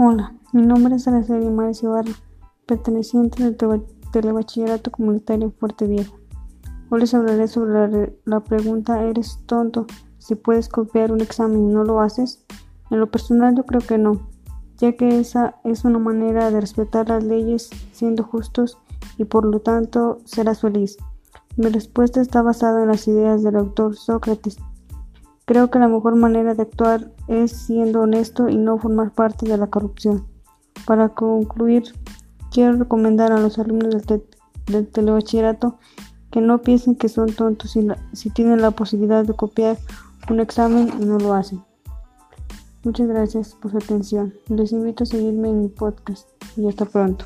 Hola, mi nombre es Araceli Mares Ibarra, perteneciente del Telebachillerato Comunitario Fuerte Viejo. Hoy les hablaré sobre la, la, pregunta ¿Eres tonto si puedes copiar un examen y no lo haces? En lo personal yo creo que no, ya que esa es una manera de respetar las leyes siendo justos y por lo tanto serás feliz. Mi respuesta está basada en las ideas del autor Sócrates, Creo que la mejor manera de actuar es siendo honesto y no formar parte de la corrupción. Para concluir, quiero recomendar a los alumnos del, telebachillerato que no piensen que son tontos si, si tienen la posibilidad de copiar un examen y no lo hacen. Muchas gracias por su atención. Les invito a seguirme en mi podcast y hasta pronto.